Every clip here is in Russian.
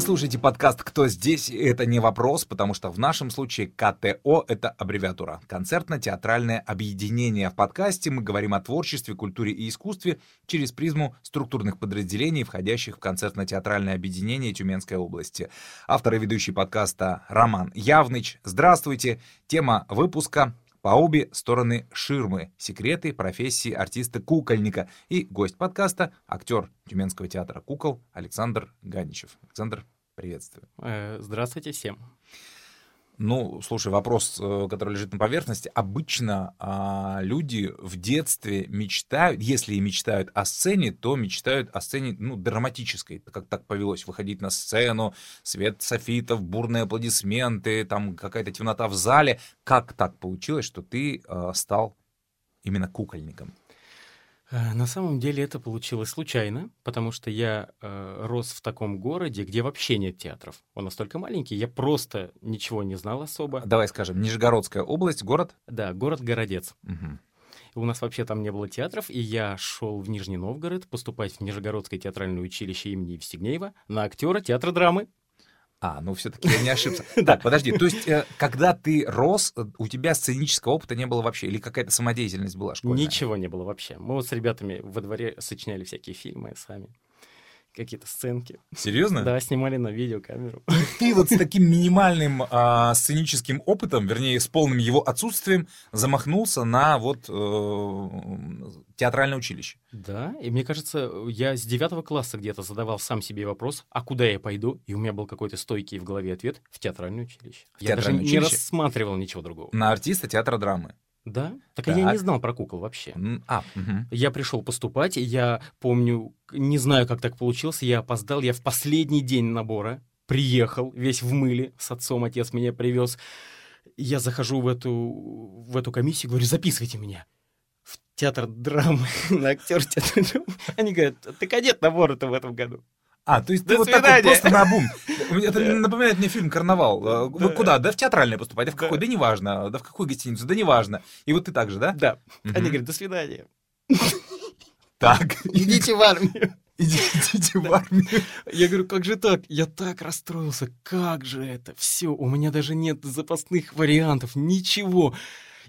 Вы слушаете подкаст «Кто здесь?» Это не вопрос, потому что в нашем случае КТО — это аббревиатура. Концертно-театральное объединение. В подкасте мы говорим о творчестве, культуре и искусстве через призму структурных подразделений, входящих в концертно-театральное объединение Тюменской области. Автор и ведущий подкаста Роман Явныч. Здравствуйте. Тема выпуска по обе стороны ширмы. Секреты профессии артиста-кукольника. И гость подкаста — актер Тюменского театра кукол Александр Ганичев. Александр, приветствую. Э, здравствуйте всем. Ну, слушай, вопрос, э, который лежит на поверхности. Обычно а, люди в детстве мечтают, если и мечтают о сцене, то мечтают о сцене, ну, драматической. Как так повелось, выходить на сцену, свет софитов, бурные аплодисменты, там какая-то темнота в зале. Как так получилось, что ты а, стал именно кукольником? Э, на самом деле это получилось случайно, потому что я э, рос в таком городе, где вообще нет театров. Он настолько маленький, я просто ничего не знал особо. Давай скажем, Нижегородская область, город? Да, город Городец. Угу. У нас вообще там не было театров, и я шел в Нижний Новгород поступать в Нижегородское театральное училище имени Евстигнеева на актера театра драмы. А, ну все-таки я не ошибся. Так, подожди, то есть, э, когда ты рос, э, у тебя сценического опыта не было вообще? Или какая-то самодеятельность была школьная? Ничего не было вообще. Мы вот с ребятами во дворе сочиняли всякие фильмы сами какие-то сценки. Серьезно? Да, снимали на видеокамеру. Ты вот с таким минимальным а, сценическим опытом, вернее, с полным его отсутствием, замахнулся на вот э, театральное училище. Да, и мне кажется, я с девятого класса где-то задавал сам себе вопрос, а куда я пойду? И у меня был какой-то стойкий в голове ответ — в театральное училище. В я даже училище? не рассматривал ничего другого. На артиста театра драмы. Да? Так, так. я не знал про кукол вообще. А, угу. Я пришел поступать, я помню, не знаю, как так получилось, я опоздал, я в последний день набора приехал, весь в мыле, с отцом отец меня привез. Я захожу в эту, в эту комиссию, говорю, записывайте меня в театр драмы, на актер театра драмы. Они говорят, ты кадет набора-то в этом году. А, то есть До ты свидания. вот так вот просто на бум. Это напоминает мне фильм «Карнавал». Э, вы куда? Да в театральное поступать. Да в какой? Да неважно. Да в какую гостиницу? Да неважно. И вот ты так же, да? Да. Они говорят, до свидания. Так. Идите в армию. Идите в армию. Я говорю, как же так? Я так расстроился. Как же это? Все, у меня даже нет запасных вариантов, ничего.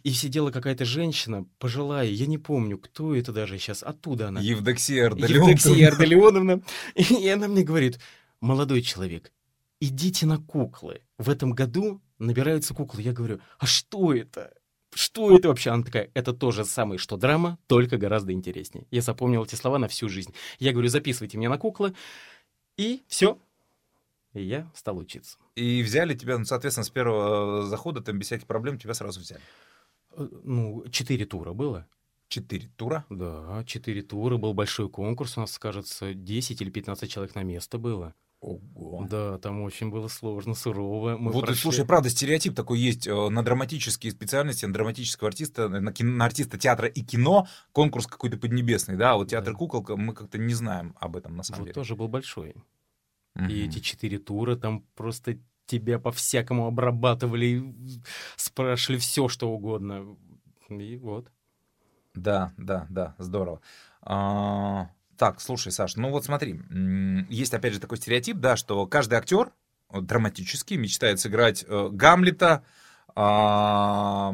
И сидела какая-то женщина, пожилая, я не помню, кто это даже сейчас, оттуда она. Евдоксия Ардалионовна. Евдоксия Ардалионовна. И она мне говорит, молодой человек, идите на куклы. В этом году набираются куклы. Я говорю, а что это? Что это вообще? Она такая, это то же самое, что драма, только гораздо интереснее. Я запомнил эти слова на всю жизнь. Я говорю, записывайте меня на куклы. И все, и я стал учиться. И взяли тебя, ну, соответственно, с первого захода, там без всяких проблем тебя сразу взяли. Э, ну, четыре тура было. Четыре тура? Да, четыре тура. Был большой конкурс, у нас, кажется, 10 или 15 человек на место было. Ого. Да, там очень было сложно, сурово. Мы вот, прошли... слушай, правда, стереотип такой есть э, на драматические специальности, на драматического артиста, на, кино, на артиста театра и кино конкурс какой-то поднебесный, да, а вот театр да. кукол, мы как-то не знаем об этом на самом вот деле. тоже был большой. Угу. И эти четыре тура там просто тебя по-всякому обрабатывали, спрашивали все, что угодно. И вот. Да, да, да, здорово. А, так, слушай, Саш, ну вот смотри, есть опять же такой стереотип, да, что каждый актер драматический мечтает сыграть э, Гамлета, э,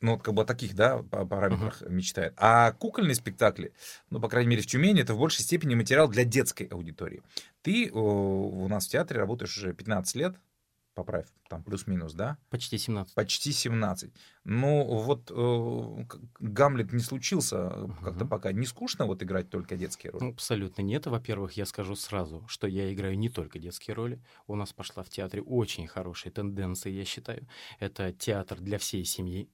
ну, как бы о таких, да, параметрах uh-huh. мечтает. А кукольные спектакли, ну, по крайней мере, в Тюмени, это в большей степени материал для детской аудитории. Ты у нас в театре работаешь уже 15 лет, поправь, там плюс-минус, да? Почти 17. Почти 17. Ну, вот э, Гамлет не случился uh-huh. как-то пока. Не скучно вот играть только детские роли? Абсолютно нет. Во-первых, я скажу сразу, что я играю не только детские роли. У нас пошла в театре очень хорошая тенденция, я считаю. Это театр для всей семьи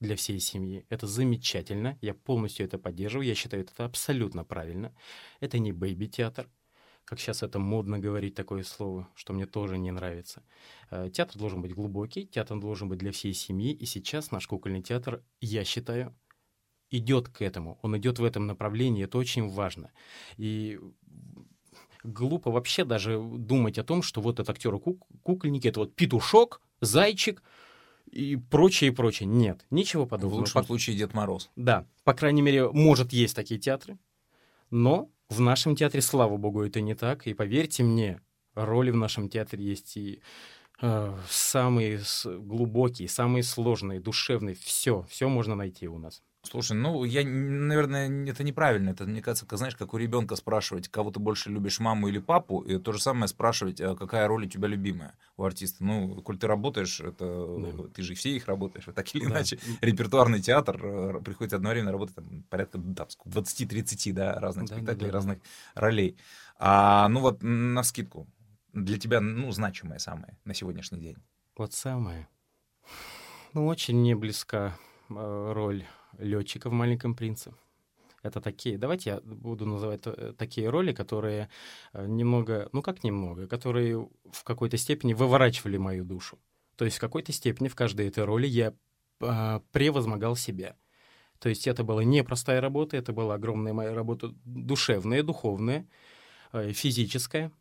для всей семьи. Это замечательно, я полностью это поддерживаю, я считаю это абсолютно правильно. Это не бэйби-театр, как сейчас это модно говорить такое слово, что мне тоже не нравится. Э, театр должен быть глубокий, театр должен быть для всей семьи, и сейчас наш кукольный театр, я считаю, идет к этому, он идет в этом направлении, это очень важно. И глупо вообще даже думать о том, что вот этот актер кукольники, это вот петушок, зайчик, и прочее, и прочее. Нет, ничего подобного. В лучшем случае Дед Мороз. Да, по крайней мере, может, есть такие театры, но в нашем театре, слава богу, это не так. И поверьте мне, роли в нашем театре есть и э, самые глубокие, самые сложные, душевные. Все, все можно найти у нас. Слушай, ну, я, наверное, это неправильно. Это, мне кажется, как, знаешь, как у ребенка спрашивать, кого ты больше любишь, маму или папу, и то же самое спрашивать, а какая роль у тебя любимая у артиста. Ну, коль ты работаешь, это да. ты же все их работаешь, так или да. иначе. Репертуарный театр э, приходится одновременно работать там, порядка да, 20-30 да, разных да, спектаклей, да, да, разных ролей. А, ну вот, на скидку, для тебя, ну, значимое самое на сегодняшний день? Вот самое. Ну, очень мне близка э, роль летчика в «Маленьком принце». Это такие, давайте я буду называть э, такие роли, которые э, немного, ну как немного, которые в какой-то степени выворачивали мою душу. То есть в какой-то степени в каждой этой роли я э, превозмогал себя. То есть это была непростая работа, это была огромная моя работа душевная, духовная, э, физическая.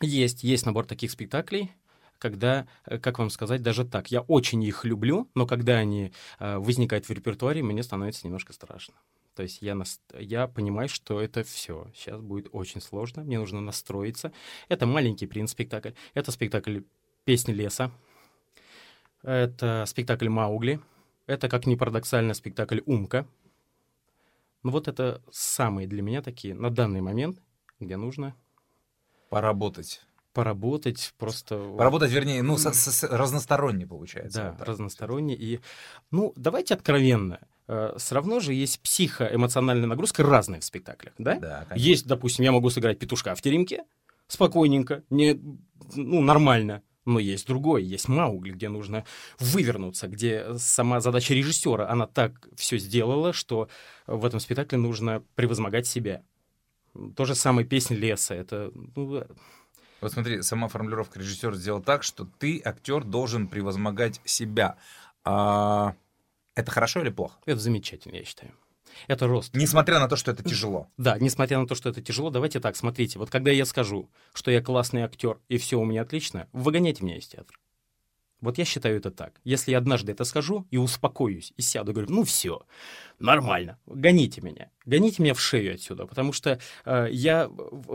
Есть, есть набор таких спектаклей, когда, э, как вам сказать, даже так, я очень их люблю, но когда они э, возникают в репертуаре, мне становится немножко страшно. То есть я, нас... я понимаю, что это все. Сейчас будет очень сложно, мне нужно настроиться. Это маленький принц спектакль. Это спектакль «Песни леса». Это спектакль «Маугли». Это, как ни парадоксально, спектакль «Умка». Ну вот это самые для меня такие на данный момент, где нужно... Поработать поработать просто... Поработать, вернее, ну, с, с, разносторонне получается. Да, вот разносторонне. И, ну, давайте откровенно. Э, Все равно же есть психоэмоциональная нагрузка разная в спектаклях, да? Да, конечно. Есть, допустим, я могу сыграть петушка в теремке, спокойненько, не, ну, нормально. Но есть другой, есть Маугли, где нужно вывернуться, где сама задача режиссера, она так все сделала, что в этом спектакле нужно превозмогать себя. То же самое песня леса. Это ну, вот смотри, сама формулировка режиссера сделала так, что ты, актер, должен превозмогать себя. А... Это хорошо или плохо? Это замечательно, я считаю. Это рост. Несмотря на то, что это тяжело. Да, несмотря на то, что это тяжело, давайте так, смотрите, вот когда я скажу, что я классный актер и все у меня отлично, выгоняйте меня из театра. Вот я считаю это так. Если я однажды это скажу и успокоюсь, и сяду, говорю, ну все, нормально, гоните меня. Гоните меня в шею отсюда, потому что э, я...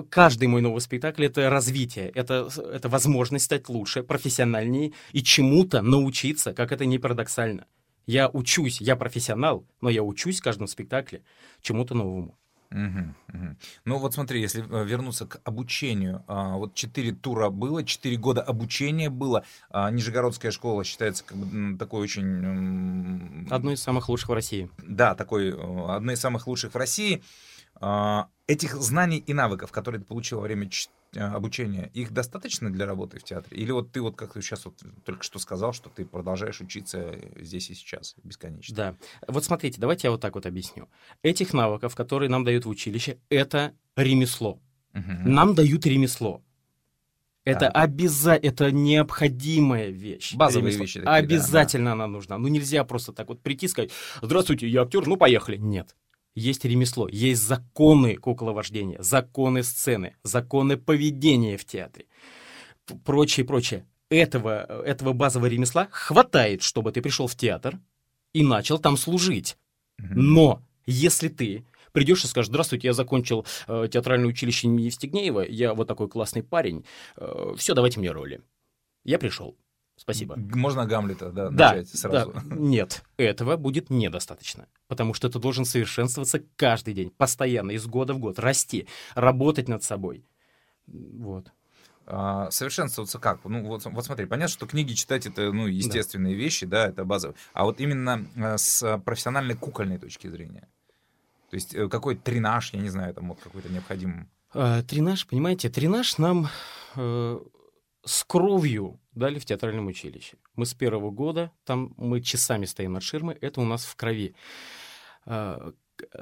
Каждый мой новый спектакль — это развитие, это, это возможность стать лучше, профессиональнее и чему-то научиться, как это не парадоксально. Я учусь, я профессионал, но я учусь в каждом спектакле чему-то новому. Угу, угу. Ну вот смотри, если э, вернуться к обучению, а, вот четыре тура было, четыре года обучения было. А, Нижегородская школа считается как бы такой очень... Одной из самых лучших в России. Да, такой, э, одной из самых лучших в России. А, этих знаний и навыков, которые ты получил во время э, обучения, их достаточно для работы в театре? Или вот ты вот как ты сейчас вот только что сказал, что ты продолжаешь учиться здесь и сейчас бесконечно? Да. Вот смотрите, давайте я вот так вот объясню. Этих навыков, которые нам дают в училище, это ремесло. Угу. Нам дают ремесло. Это да. обязательно, это необходимая вещь. Базовые ремесло. вещи. Такие, Обязательно да. она нужна. Ну нельзя просто так вот прийти и сказать, здравствуйте, я актер, ну поехали. Нет есть ремесло, есть законы кукловождения, законы сцены, законы поведения в театре, прочее, прочее. Этого, этого базового ремесла хватает, чтобы ты пришел в театр и начал там служить. Но если ты придешь и скажешь, здравствуйте, я закончил э, театральное училище имени Евстигнеева, я вот такой классный парень, э, все, давайте мне роли. Я пришел. Спасибо. Можно Гамлета, да, да начать сразу. Да. Нет, этого будет недостаточно. Потому что ты должен совершенствоваться каждый день, постоянно, из года в год, расти, работать над собой. Вот. А, совершенствоваться как? Ну, вот, вот смотри, понятно, что книги читать это ну, естественные да. вещи, да, это базовые. А вот именно э, с профессиональной кукольной точки зрения. То есть э, какой тренаж, я не знаю, там вот какой-то необходим. А, тренаж, понимаете, тренаж нам э, с кровью дали в театральном училище. Мы с первого года, там мы часами стоим над ширмой, это у нас в крови. А,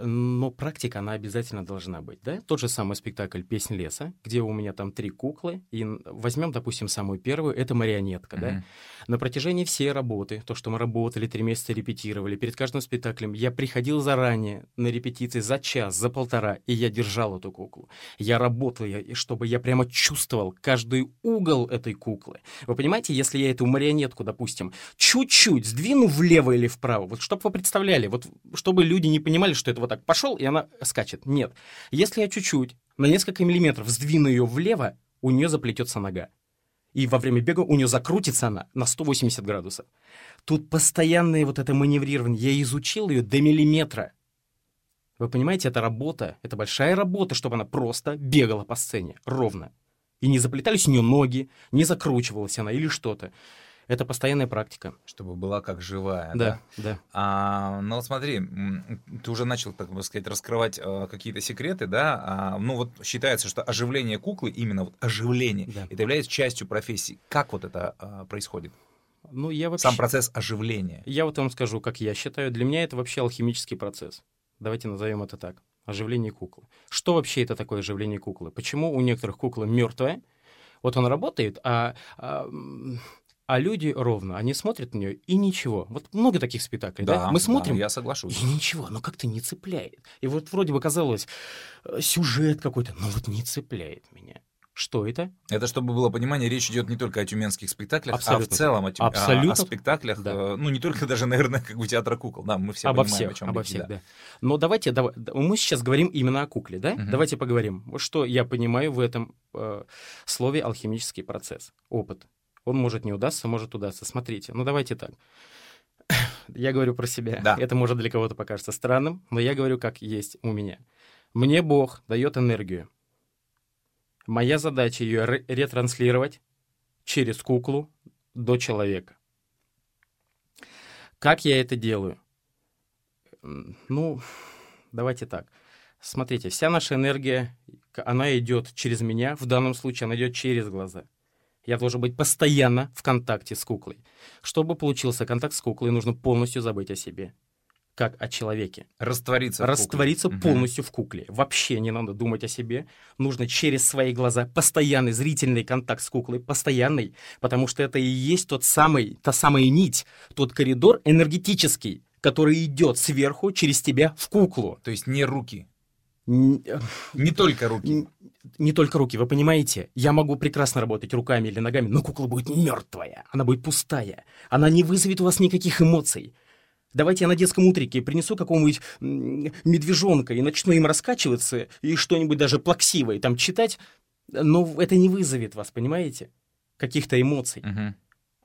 но практика, она обязательно должна быть, да? Тот же самый спектакль «Песнь леса», где у меня там три куклы, и возьмем, допустим, самую первую, это марионетка, mm-hmm. да? На протяжении всей работы, то, что мы работали, три месяца репетировали, перед каждым спектаклем, я приходил заранее на репетиции за час, за полтора, и я держал эту куклу. Я работал, я, чтобы я прямо чувствовал каждый угол этой куклы. Вы понимаете, если я эту марионетку, допустим, чуть-чуть сдвину влево или вправо, вот чтобы вы представляли, вот чтобы люди не понимали, что это вот так пошел, и она скачет. Нет. Если я чуть-чуть, на несколько миллиметров сдвину ее влево, у нее заплетется нога. И во время бега у нее закрутится она на 180 градусов. Тут постоянное вот это маневрирование. Я изучил ее до миллиметра. Вы понимаете, это работа, это большая работа, чтобы она просто бегала по сцене ровно. И не заплетались у нее ноги, не закручивалась она или что-то. Это постоянная практика. Чтобы была как живая. Да, да. да. А, ну вот смотри, ты уже начал, так бы сказать, раскрывать а, какие-то секреты, да? А, ну вот считается, что оживление куклы, именно вот оживление, да. это является частью профессии. Как вот это а, происходит? Ну, я вообще... Сам процесс оживления. Я вот вам скажу, как я считаю. Для меня это вообще алхимический процесс. Давайте назовем это так. Оживление куклы. Что вообще это такое оживление куклы? Почему у некоторых кукла мертвая? Вот он работает, а, а а люди ровно, они смотрят на нее и ничего. Вот много таких спектаклей, да? да? Мы смотрим, да, я соглашусь. И ничего, но как-то не цепляет. И вот вроде бы казалось, э, сюжет какой-то, но вот не цепляет меня. Что это? Это, чтобы было понимание, речь идет не только о тюменских спектаклях, Абсолютно. а в целом о, тю... Абсолютно. о, о спектаклях, да. э, ну не только даже, наверное, как бы театра кукол, да, мы все обо понимаем, всех, о чем обо речь, всех, да. да. Но давайте, давай, мы сейчас говорим именно о кукле, да? Угу. Давайте поговорим, что я понимаю в этом э, слове алхимический процесс, опыт. Он может не удастся, может удастся. Смотрите, ну давайте так. Я говорю про себя. Да. Это может для кого-то покажется странным, но я говорю, как есть у меня. Мне Бог дает энергию. Моя задача ее ретранслировать через куклу до человека. Как я это делаю? Ну, давайте так. Смотрите, вся наша энергия, она идет через меня, в данном случае она идет через глаза. Я должен быть постоянно в контакте с куклой. Чтобы получился контакт с куклой, нужно полностью забыть о себе. Как о человеке. Раствориться. Раствориться в полностью в кукле. Вообще не надо думать о себе. Нужно через свои глаза постоянный зрительный контакт с куклой. Постоянный. Потому что это и есть тот самый, та самая нить, тот коридор энергетический, который идет сверху через тебя в куклу. То есть не руки. Не только руки. Не только руки, вы понимаете? Я могу прекрасно работать руками или ногами, но кукла будет мертвая, она будет пустая, она не вызовет у вас никаких эмоций. Давайте я на детском утрике принесу какого-нибудь медвежонка и начну им раскачиваться и что-нибудь даже плаксивое там читать, но это не вызовет вас, понимаете? Каких-то эмоций. Угу.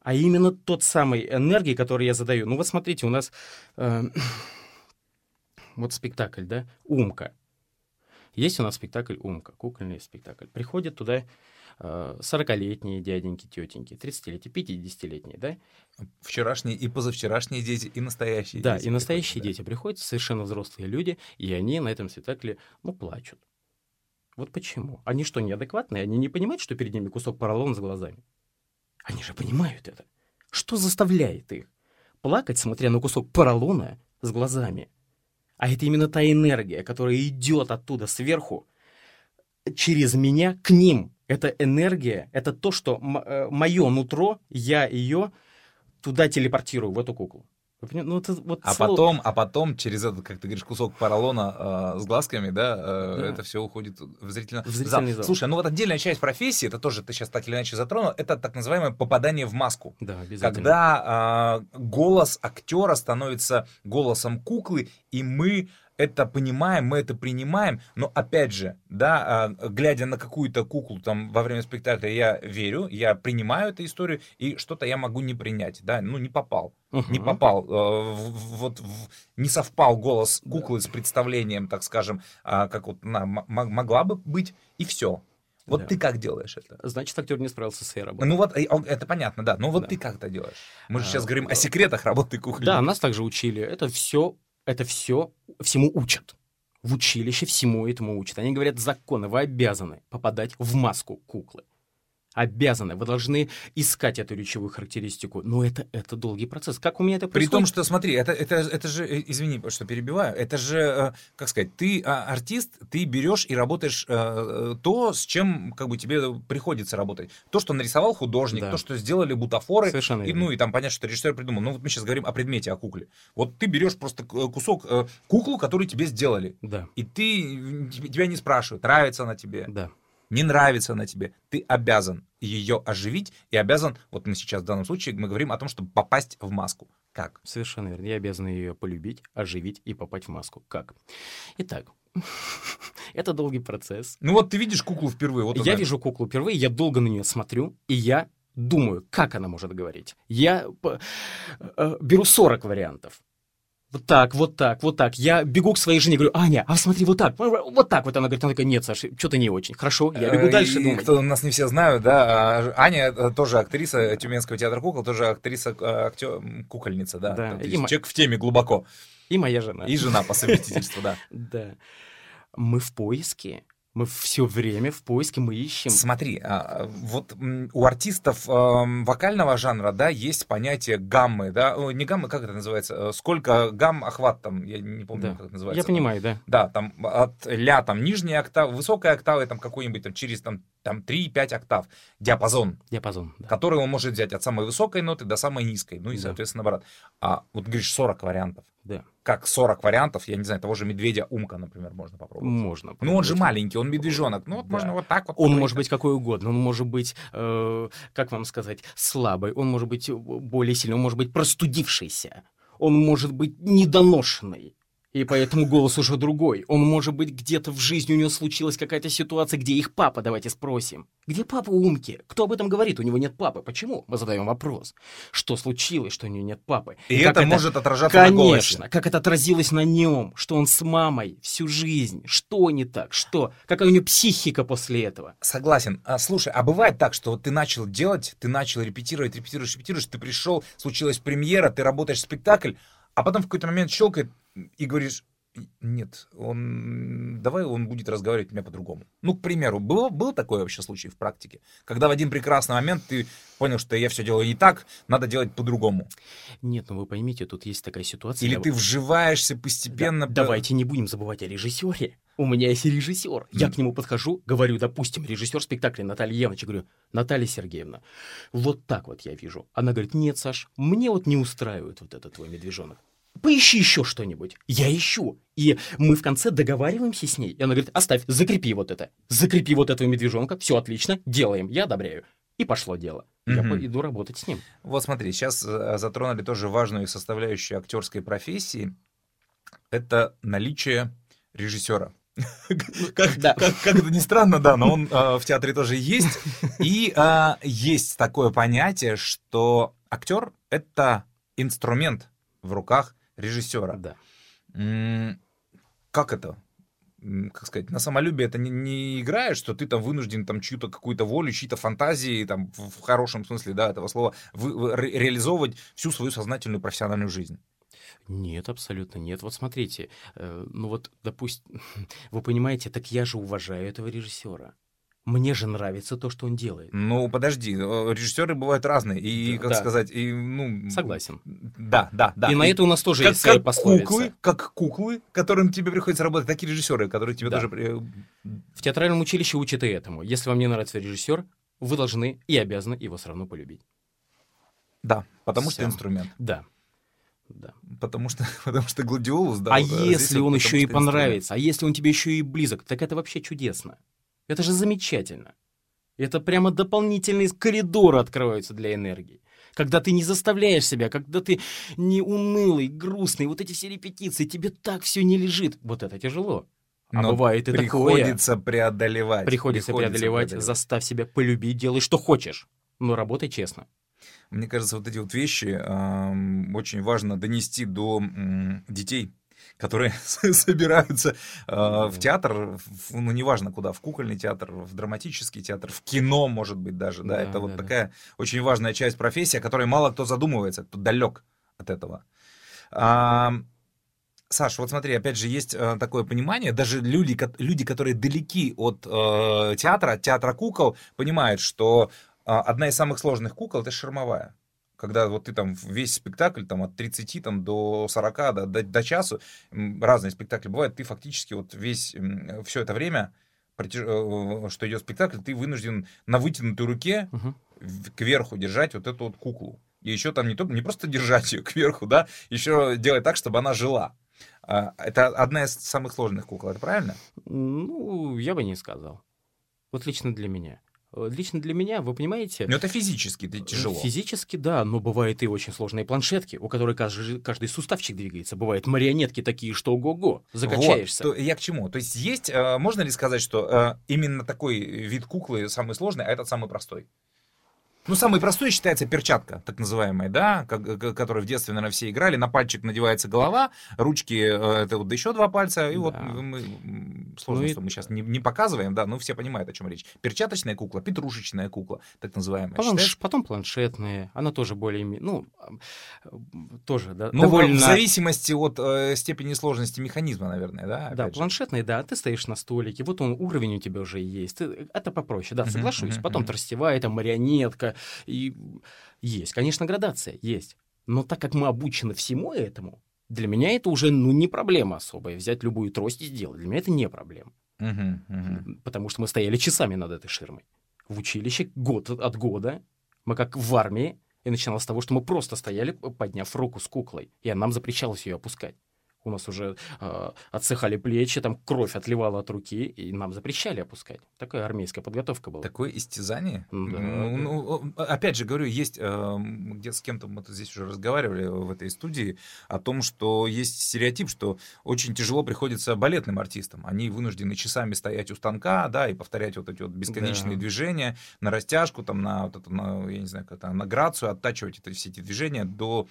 А именно тот самый энергии, который я задаю. Ну вот смотрите, у нас э, вот спектакль, да, «Умка». Есть у нас спектакль «Умка», кукольный спектакль. Приходят туда 40-летние э, дяденьки, тетеньки, 30-летние, 50-летние, да? Вчерашние и позавчерашние дети, и настоящие да, дети. Да, и настоящие приходят, дети да. приходят, совершенно взрослые люди, и они на этом спектакле, ну, плачут. Вот почему? Они что, неадекватные? Они не понимают, что перед ними кусок поролона с глазами? Они же понимают это. Что заставляет их плакать, смотря на кусок поролона с глазами? А это именно та энергия, которая идет оттуда сверху, через меня к ним. Это энергия, это то, что э, мое нутро, я ее туда телепортирую, в эту куклу. Ну, это вот а, слово... потом, а потом через этот, как ты говоришь, кусок поролона э, с глазками, да, э, да, это все уходит в зрительный, в зрительный зал. зал. Слушай, ну вот отдельная часть профессии, это тоже ты сейчас так или иначе затронул, это так называемое попадание в маску. Да, обязательно. Когда э, голос актера становится голосом куклы, и мы это понимаем, мы это принимаем, но опять же, да, а, глядя на какую-то куклу там во время спектакля, я верю, я принимаю эту историю, и что-то я могу не принять, да, ну не попал, uh-huh. не попал, э, вот не совпал голос куклы с представлением, так скажем, а, как вот она могла бы быть, и все. Вот да. ты как делаешь это? Значит, актер не справился с своей работой. Ну вот, это понятно, да. Ну вот да. ты как это делаешь? Мы же а, сейчас говорим о секретах работы кухни. Да, нас также учили. Это все это все всему учат. В училище всему этому учат. Они говорят, законы, вы обязаны попадать в маску куклы обязаны, вы должны искать эту речевую характеристику. Но это, это долгий процесс. Как у меня это происходит? При том, что, смотри, это, это, это же, э, извини, что перебиваю, это же, э, как сказать, ты а, артист, ты берешь и работаешь э, то, с чем как бы тебе приходится работать. То, что нарисовал художник, да. то, что сделали бутафоры. Совершенно и, ну и там понятно, что режиссер придумал. Ну вот мы сейчас говорим о предмете, о кукле. Вот ты берешь просто кусок, куклу, которую тебе сделали. Да. И ты, тебя не спрашивают, нравится она тебе. Да. Не нравится она тебе, ты обязан ее оживить и обязан, вот мы сейчас в данном случае мы говорим о том, чтобы попасть в маску. Как? Совершенно верно. Я обязан ее полюбить, оживить и попасть в маску. Как? Итак, это долгий процесс. Ну вот ты видишь куклу впервые. Вот я она. вижу куклу впервые, я долго на нее смотрю, и я думаю, как она может говорить. Я э, беру 40 вариантов. Вот так, вот так, вот так. Я бегу к своей жене, говорю, Аня, а смотри, вот так, вот так. Вот она говорит, она такая, нет, Саша, что-то не очень. Хорошо, я бегу Э, дальше, и думаю. Кто нас не все знают, да, а, Аня э, тоже актриса Тюменского театра кукол, тоже актриса, э, актер, кукольница, да. Да, есть и мо- человек в теме глубоко. И моя жена. И жена по совместительству, да. Да. Мы в поиске. Мы все время в поиске, мы ищем. Смотри, а, вот у артистов эм, вокального жанра, да, есть понятие гаммы, да, не гаммы, как это называется, Э, сколько гамм охват там, я не помню, Да. как это называется. Я понимаю, да. Да, там от ля, там нижняя октава, высокая октава, там какой-нибудь там через там, там 3-5 октав, диапазон, Диапазон. да. который он может взять от самой высокой ноты до самой низкой, ну и, Да. соответственно, наоборот. А вот говоришь 40 вариантов. Да. Как 40 вариантов, я не знаю, того же медведя Умка, например, можно попробовать. Можно. Ну, он же попробовать. маленький, он медвежонок. Ну, вот Да. можно вот так вот. Он попробовать. может быть какой угодно. Он может быть, э, как вам сказать, слабый. Он может быть э, более сильный. Он может быть простудившийся. Он может быть недоношенный. И поэтому голос уже другой. Он может быть где-то в жизни у него случилась какая-то ситуация, где их папа, давайте спросим. Где папа Умки? Кто об этом говорит? У него нет папы. Почему? Мы задаем вопрос. Что случилось, что у него нет папы? И как это, может отражаться на голосе. Конечно, как это отразилось на нем, что он с мамой всю жизнь, что не так, что, какая у него психика после этого. Согласен. А, слушай, а бывает так, что вот ты начал делать, ты начал репетировать, репетируешь, репетируешь, ты пришел, случилась премьера, ты работаешь спектакль, а потом в какой-то момент щелкает и говоришь, нет, он, давай он будет разговаривать у меня по-другому. Ну, к примеру, был, был такой вообще случай в практике, когда в один прекрасный момент ты понял, что я все делаю не так, надо делать по-другому. Нет, ну вы поймите, тут есть такая ситуация. Или Дав- ты вживаешься Да, постепенно. по- Давайте не будем забывать о режиссере. У меня есть режиссер. Я Мгм. к нему подхожу, говорю, допустим, режиссер спектакля Наталья Евнович, говорю, Наталья Сергеевна, вот так вот я вижу. Она говорит, нет, Саш, мне вот не устраивает вот этот твой медвежонок. Поищи еще что-нибудь. Я ищу. И мы в конце договариваемся с ней. И она говорит, оставь, закрепи вот это. Закрепи вот этого медвежонка. Все отлично, делаем, я одобряю. И пошло дело. Я Мгм. пойду работать с ним. Вот смотри, сейчас э, затронули тоже важную составляющую актерской профессии. Это наличие режиссера. Как, Да. как- как это ни странно, да, но он э, в театре тоже есть. И э, есть такое понятие, что актер — это инструмент в руках режиссера. Да. Как это? Как сказать, на самолюбие это не, не играет, что ты там вынужден там чью-то какую-то волю, чьи-то фантазии, там, в, хорошем смысле, да, этого слова, вы- вы- ре- реализовывать всю свою сознательную профессиональную жизнь. Нет, абсолютно нет. Вот смотрите, э, ну вот, допустим, вы понимаете, так я же уважаю этого режиссера. Мне же нравится то, что он делает. Ну, подожди, э, режиссеры бывают разные, и, Да, как да. сказать, и, ну... Согласен. Да, да, да. и на это у нас тоже как, есть своя как куклы, как куклы, которым тебе приходится работать, такие режиссеры, которые тебе Да. тоже... при- В театральном училище учат и этому. Если вам не нравится режиссер, вы должны и обязаны его все равно полюбить. Да, потому что Всё. инструмент. Да. Да. Потому что, потому что гладиолус, да. а вот, если здесь он еще и что инструмент. понравится, а если он тебе еще и близок, так это вообще чудесно. Это же замечательно. Это прямо дополнительные коридоры открываются для энергии. Когда ты не заставляешь себя, когда ты не унылый, грустный, вот эти все репетиции, тебе так все не лежит. Вот это тяжело. А Но бывает и такое. приходится преодолевать. Приходится преодолевать, заставь себя полюбить, делай, что хочешь. Но работай честно. Мне кажется, вот эти вот вещи эм, очень важно донести до м, детей, которые собираются э, в театр, в- ну, неважно куда, в кукольный театр, в драматический театр, в кино, может быть, даже, да, Да, это вот да, да. такая очень важная часть профессии, о которой мало кто задумывается, кто далек от этого. Ам, Саш, вот смотри, опять же, есть э, такое понимание, даже люди, люди которые далеки от э, театра, от театра кукол, понимают, что э, одна из самых сложных кукол — это шармовая. Когда вот ты там весь спектакль там, от 30 там, до 40, до, до, до часу, разные спектакли бывают, ты фактически вот весь, все это время, э, что идет спектакль, ты вынужден на вытянутой руке в- кверху держать вот эту вот куклу. И еще там не, то, не просто держать ее кверху, да, еще делать так, чтобы она жила. А, Это одна из самых сложных кукол, это правильно? Ну, я бы не сказал. Вот лично для меня. Э, лично для меня, вы понимаете... Но это физически это тяжело. Физически, да, но бывают и очень сложные планшетки, у которых каждый, каждый суставчик двигается. Бывают марионетки такие, что ого-го, закачаешься. Вот, то, я к чему? То есть есть, э, можно ли сказать, что э, именно такой вид куклы самый сложный, а этот самый простой? Ну, самый простой считается перчатка, так называемая, да, которой в детстве, наверное, все играли. На пальчик надевается голова, ручки, э, это вот еще два пальца, и да. вот мы, сложно, ну, что и... мы сейчас не, не показываем, да, но все понимают, о чем речь. Перчаточная кукла, петрушечная кукла, так называемая. Планш, потом планшетные, она тоже более, ну, тоже, да, ну, довольно... в зависимости от э, степени сложности механизма, наверное, да? Да, планшетные, да, ты стоишь на столике, вот он, уровень у тебя уже есть, ты, это попроще, да, соглашусь. Uh-huh, uh-huh, потом uh-huh. тростевая, это марионетка, и есть, конечно, градация, есть. Но так как мы обучены всему этому, для меня это уже ну, не проблема особая. Взять любую трость и сделать. Для меня это не проблема. Uh-huh, uh-huh. Потому что мы стояли часами над этой ширмой. В училище год от года. Мы как в армии. И начиналось с того, что мы просто стояли, подняв руку с куклой. И нам запрещалось ее опускать у нас уже э, отсыхали плечи, там кровь отливала от руки, и нам запрещали опускать. Такая армейская подготовка была. Такое истязание? Да. Ну, ну, опять же говорю, есть, э, где с кем-то мы здесь уже разговаривали в этой студии, о том, что есть стереотип, что очень тяжело приходится балетным артистам. Они вынуждены часами стоять у станка, да, и повторять вот эти вот бесконечные да. движения на растяжку, там, на, вот это, на, я не знаю, как это, на грацию, оттачивать это, все эти движения до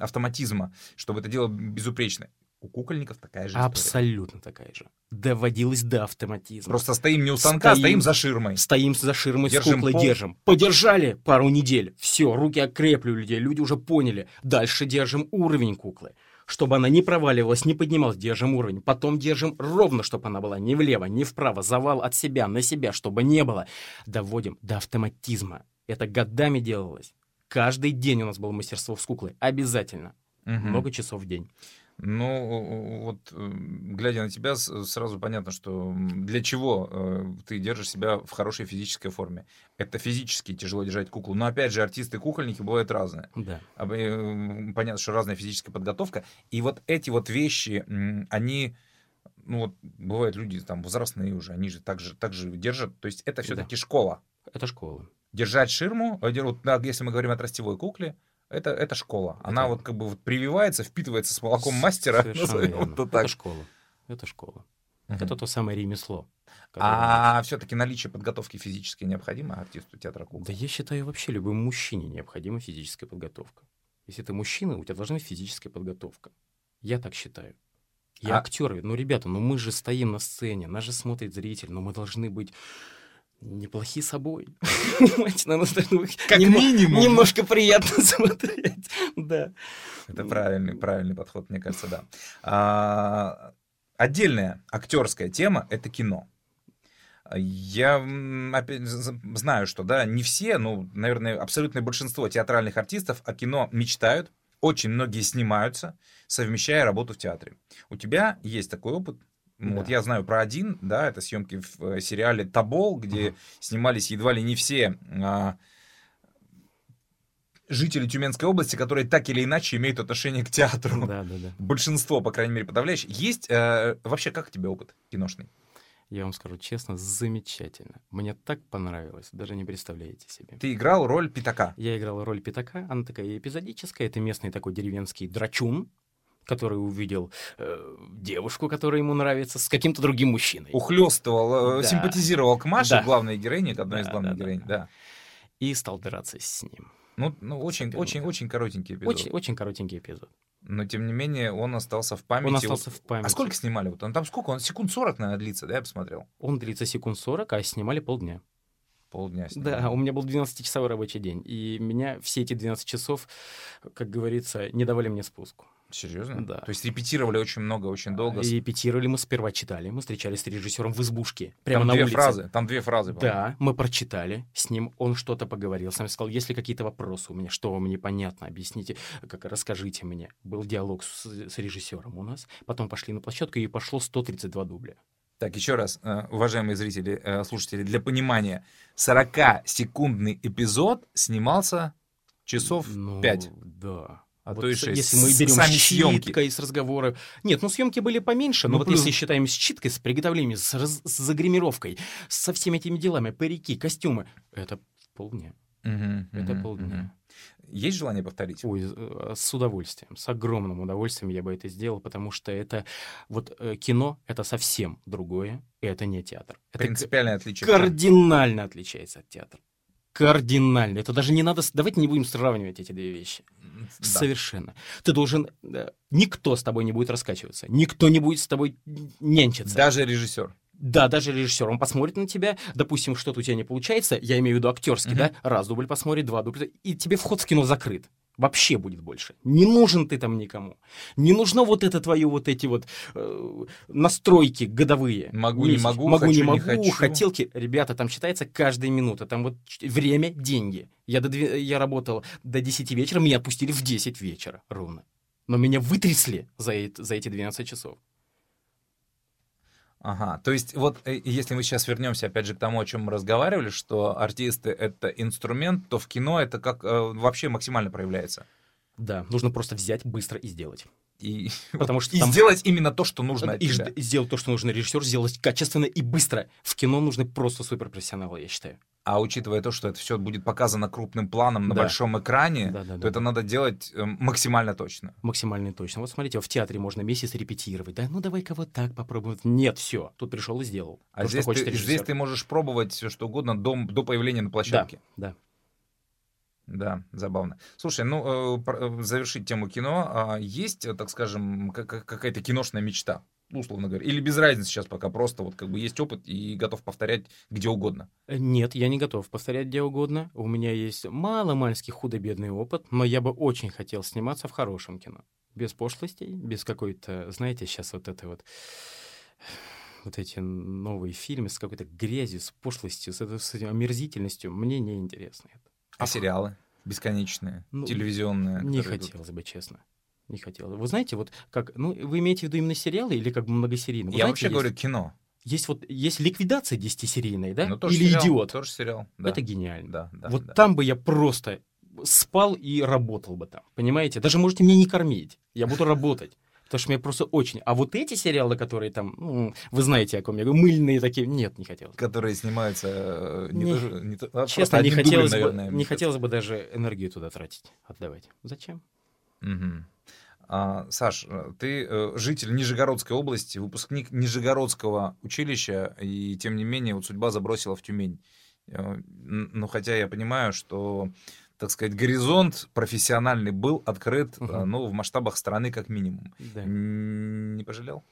автоматизма, чтобы это дело безупречно. У кукольников такая же Абсолютно такая же. Доводилось до автоматизма. Просто стоим не у станка, стоим, стоим за ширмой. Стоим за ширмой держим с куклой, пол. держим. Подержали пару недель. Все, руки окрепли у людей. Люди уже поняли. Дальше держим уровень куклы. Чтобы она не проваливалась, не поднималась, держим уровень. Потом держим ровно, чтобы она была ни влево, ни вправо. Завал от себя, на себя, чтобы не было. Доводим до автоматизма. Это годами делалось. Каждый день у нас было мастерство с куклой. Обязательно. Угу. Много часов в день. Ну, вот, э, глядя на тебя, сразу понятно, что для чего э, ты держишь себя в хорошей физической форме. Это физически тяжело держать куклу. Но, опять же, артисты-кукольники бывают разные. Да. Э, понятно, что разная физическая подготовка. И вот эти вот вещи, они ну вот бывают люди там возрастные уже, они же так же, так же держат. То есть это все-таки да. школа. Это школа. Держать ширму, вот, если мы говорим о тростевой кукле, это, это школа. Она это... вот как бы вот прививается, впитывается с молоком мастера. Вот так. Это школа. Это школа. Угу. Это то самое ремесло. А все-таки наличие подготовки физической необходимо артисту театра кукол? Да я считаю, вообще любому мужчине необходима физическая подготовка. Если ты мужчина, у тебя должна быть физическая подготовка. Я так считаю. Я а... актер. Ну, ребята, ну мы же стоим на сцене, нас же смотрит зритель, но мы должны быть неплохи собой. как минимум. Немножко приятно смотреть. Да. Это правильный, правильный подход, мне кажется, да. А, отдельная актерская тема — это кино. Я опять, знаю, что да, не все, ну, наверное, абсолютное большинство театральных артистов о кино мечтают. Очень многие снимаются, совмещая работу в театре. У тебя есть такой опыт, да. Вот я знаю про один, да, это съемки в э, сериале Табол, где угу. снимались едва ли не все а, жители Тюменской области, которые так или иначе имеют отношение к театру. Да, да, да. Большинство, по крайней мере, подавляющее. Есть э, вообще как тебе опыт киношный? Я вам скажу честно, замечательно. Мне так понравилось, даже не представляете себе. Ты играл роль пятака? Я играл роль пятака, она такая эпизодическая, это местный такой деревенский драчун, который увидел э, девушку, которая ему нравится, с каким-то другим мужчиной. Ухлёстывал, э, да. симпатизировал к Маше, да. главной героине, к одной да, из главных да, героинь, да. да. И стал драться с ним. Ну, ну очень, очень, очень коротенький эпизод. Очень, очень коротенький эпизод. Но, тем не менее, он остался в памяти. Он остался в памяти. А сколько снимали? Вот он там сколько? Он секунд 40, наверное, длится, да, я посмотрел? Он длится секунд 40, а снимали полдня. Полдня снимали. Да, у меня был 12-часовой рабочий день. И меня все эти 12 часов, как говорится, не давали мне спуску. Серьезно? Да. То есть репетировали очень много, очень долго. И репетировали мы сперва читали, мы встречались с режиссером в избушке, прямо там на две улице. фразы, там две фразы. Да, мы прочитали, с ним он что-то поговорил, сам сказал, есть ли какие-то вопросы у меня, что вам непонятно, объясните, как расскажите мне. Был диалог с, с режиссером у нас, потом пошли на площадку и пошло 132 дубля. Так, еще раз, э, уважаемые зрители, э, слушатели, для понимания, 40-секундный эпизод снимался часов ну, 5. Да. А Вот то шесть. если мы берем сами с съемки. с разговора. Нет, ну съемки были поменьше, но Ну, вот плюс- если считаем с читкой, с приготовлением, с, раз- с загримировкой, со всеми этими делами, парики, костюмы, это полдня. Мгм, Это мгм, полдня. мгм. Есть желание повторить? Ой, э, с удовольствием, с огромным удовольствием я бы это сделал, потому что это вот э, кино — это совсем другое, и это не театр. Это Принципиальное отличие. кардинально отличается от театра. Кардинально. Это даже не надо... Давайте не будем сравнивать эти две вещи. Да. Совершенно. Ты должен... э, Никто с тобой не будет раскачиваться. Никто не будет с тобой нянчиться. Даже режиссер. Да, даже режиссер, он посмотрит на тебя, допустим, что-то у тебя не получается, я имею в виду актерский, Мгм. да, раз дубль посмотрит, два дубля, и тебе вход в кино закрыт. Вообще будет больше. Не нужен ты там никому. Не нужно вот это твое вот эти вот э, настройки годовые. Могу, не могу, могу, хочу, не не могу, хочу. хотелки. Ребята, там считается каждая минута. Там вот время, деньги. Я, до я работал до 10 вечера, меня отпустили в 10 вечера ровно. Но меня вытрясли за, за эти 12 часов. Ага, то есть вот э, если мы сейчас вернемся опять же к тому, о чем мы разговаривали, что артисты это инструмент, то в кино это как э, вообще максимально проявляется. Да, нужно просто взять быстро и сделать. И, Потому что и там- сделать именно то, что нужно и тебя. сделать то, что нужно режиссер, сделать качественно и быстро. В кино нужны просто суперпрофессионалы, я считаю. А учитывая то, что это все будет показано крупным планом на Да. большом экране, Да, да, то да. это надо делать э, максимально точно. Максимально точно. Вот смотрите, в театре можно месяц репетировать. Да, ну давай-ка вот так попробуем. Нет, все. Тут пришел и сделал. А То, здесь, ты, режиссер. здесь ты можешь пробовать все что угодно до, до появления на площадке. Да. Да, забавно. Слушай, ну, э, э, завершить тему кино. а Есть, э, так скажем, ка- ка- какая-то киношная мечта, условно говоря? Или без разницы сейчас пока просто вот как бы есть опыт и готов повторять где угодно? Э, Нет, я не готов повторять где угодно. У меня есть мало-мальский худо-бедный опыт, но я бы очень хотел сниматься в хорошем кино. Без пошлостей, без какой-то, знаете, сейчас вот это вот вот эти новые фильмы с какой-то грязью, с пошлостью, с, этой- с этим омерзительностью, мне не интересно это. А сериалы бесконечные, Ну, телевизионные? Не которые идут? хотелось бы, честно. Не хотелось. Вы знаете, вот как, ну, вы имеете в виду именно сериалы или как бы многосерийные? Вы Я знаете, вообще есть, говорю кино. есть вот есть ликвидация десятисерийная, да? Ну, тоже или сериал, идиот. Тоже сериал. Да. Это гениально. Да, да, вот да. там бы я просто спал и работал бы там, понимаете? Даже можете меня не кормить, я буду работать. Потому что мне просто очень... А вот эти сериалы, которые там, ну, вы знаете, о ком я говорю, мыльные такие, нет, не хотелось. Которые снимаются э, не, Не- тоже- не а Честно, не дубль, хотелось, наверное, бы, мне не хотелось бы даже энергию туда тратить, отдавать. Зачем? Мгм. А, Саш, э, ты э, житель Нижегородской области, выпускник Нижегородского училища, и тем не менее вот судьба забросила в Тюмень. Э, н- Ну, хотя я понимаю, что, так сказать, горизонт профессиональный был открыт, э, ну, в масштабах страны как минимум. Да. Не пожалел?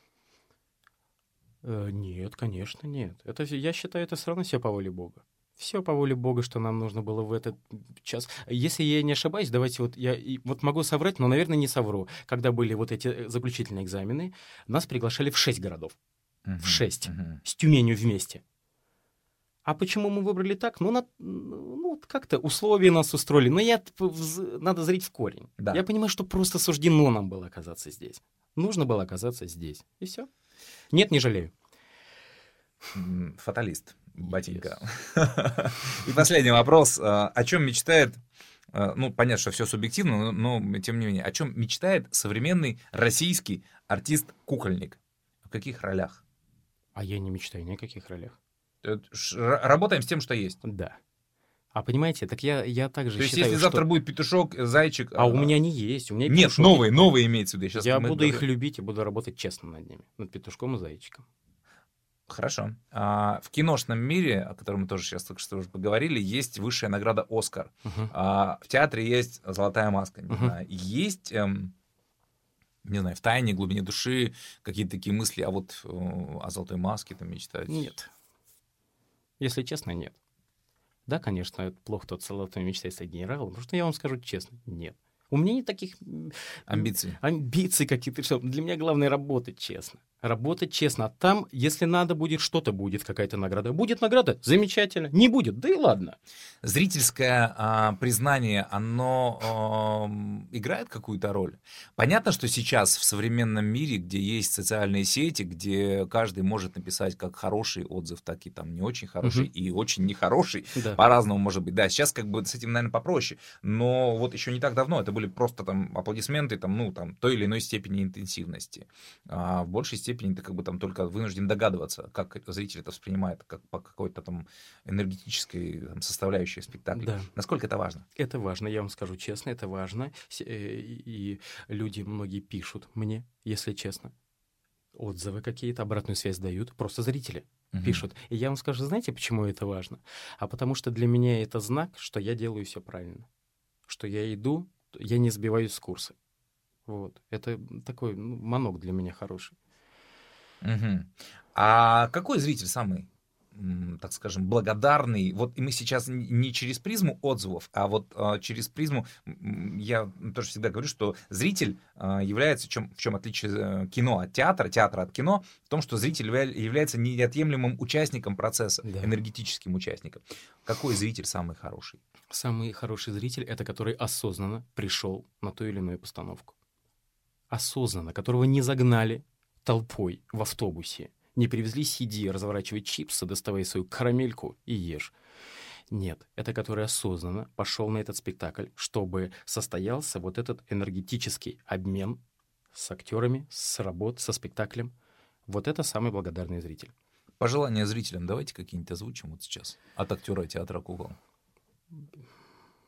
Нет, конечно, нет. Это, я считаю, это все равно все по воле Бога. Все по воле Бога, что нам нужно было в этот час. Если я не ошибаюсь, давайте вот я вот могу соврать, но, наверное, не совру. Когда были вот эти э, заключительные экзамены, нас приглашали в шесть городов. Мгм, шесть. мгм. С Тюменью вместе. А почему мы выбрали так? Ну, на- ну как-то условия нас устроили. Но я, надо зрить в корень. Да. Я понимаю, что просто суждено нам было оказаться здесь. Нужно было оказаться здесь. И все. Нет, не жалею. Фаталист, батенька. И последний вопрос. А, О чем мечтает, а, ну, понятно, что все субъективно, но, но тем не менее, о чем мечтает современный российский артист-кукольник? В каких ролях? А я не мечтаю ни о каких ролях. Э, Работаем с тем, что есть. Да. А понимаете, так я, я также То есть, считаю, если что... завтра будет петушок, э, зайчик... А у меня они есть. У меня Нет, петушок. новые, новые имеется в виду. Сейчас Я буду их любить и буду работать честно над ними. Над петушком и зайчиком. Хорошо. А, в киношном мире, о котором мы тоже сейчас только что уже поговорили, есть высшая награда «Оскар». Мгм. А, в театре есть «Золотая маска». Знаю. Есть, эм, не знаю, в тайне, глубине души какие-то такие мысли, а вот э, о «Золотой маске» там мечтать? Нет. Если честно, нет. Да, конечно, это плохо тот золотой мечтает стать генералом, потому что я вам скажу честно, нет. У меня нет таких м, Амбиции. амбиций каких-то, что для меня главное работать честно. Работать честно. А там, если надо будет, что-то будет, какая-то награда. Будет награда, замечательно. Не будет, да и ладно. Зрительское а, признание, оно а, играет какую-то роль? Понятно, что сейчас в современном мире, где есть социальные сети, где каждый может написать как хороший отзыв, так и там не очень хороший угу. и очень нехороший, да. по-разному может быть. Да, сейчас как бы с этим, наверное, попроще. Но вот еще не так давно это были просто там аплодисменты, там, ну, там, той или иной степени интенсивности. А в большей степени степени ты как бы там только вынужден догадываться, как зритель это воспринимает, как по какой-то там энергетической там, составляющей спектакля. Да. Насколько это важно? Это важно, я вам скажу честно, это важно. Э, и люди многие пишут мне, если честно, отзывы какие-то, обратную связь дают, просто зрители угу. пишут. И я вам скажу, знаете, почему это важно? А потому что для меня это знак, что я делаю все правильно, что я иду, я не сбиваюсь с курса. Вот. Это такой ну, манок для меня хороший. Угу. А какой зритель самый, так скажем, благодарный? Вот мы сейчас не через призму отзывов, а вот а, через призму, я тоже всегда говорю, что зритель а, является, чем, в чем отличие э, кино от театра, театра от кино, в том, что зритель является неотъемлемым участником процесса, да. энергетическим участником. Какой зритель самый хороший? Самый хороший зритель — это который осознанно пришел на ту или иную постановку осознанно, которого не загнали толпой в автобусе. Не привезли CD, разворачивай чипсы, доставай свою карамельку и ешь. Нет, это который осознанно пошел на этот спектакль, чтобы состоялся вот этот энергетический обмен с актерами, с работ, со спектаклем. Вот это самый благодарный зритель. Пожелания зрителям давайте какие-нибудь озвучим вот сейчас от актера театра кукол.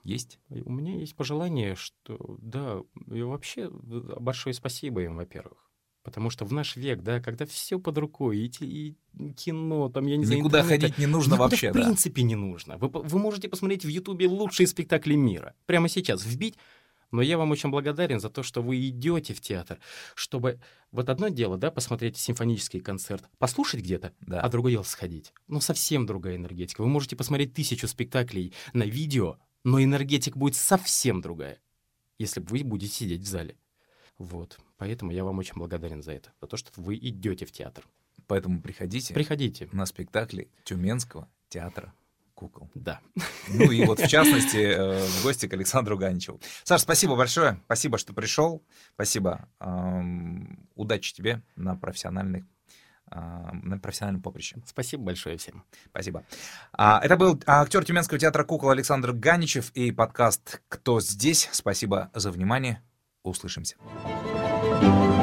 Есть? У меня есть пожелание, что да, и вообще большое спасибо им, во-первых. Потому что в наш век, да, когда все под рукой, и, и кино, там, я не знаю, Никуда интернета, ходить не нужно никуда вообще, в принципе да. не нужно. Вы, вы можете посмотреть в Ютубе лучшие спектакли мира. Прямо сейчас вбить. Но я вам очень благодарен за то, что вы идете в театр, чтобы... Вот одно дело, да, посмотреть симфонический концерт, послушать где-то, да. а другое дело сходить. Ну, совсем другая энергетика. Вы можете посмотреть тысячу спектаклей на видео, но энергетика будет совсем другая, если вы будете сидеть в зале. Вот. Поэтому я вам очень благодарен за это, за то, что вы идете в театр. Поэтому приходите. Приходите. На спектакли Тюменского театра кукол. Да. Ну и вот в частности э, в гости к Александру Ганичеву. Саш, спасибо большое. Спасибо, что пришел. Спасибо. Удачи тебе на профессиональных на профессиональном поприще. Спасибо большое всем. Спасибо. А, это был актер Тюменского театра кукол Александр Ганичев и подкаст «Кто здесь?». Спасибо за внимание услышимся. thank you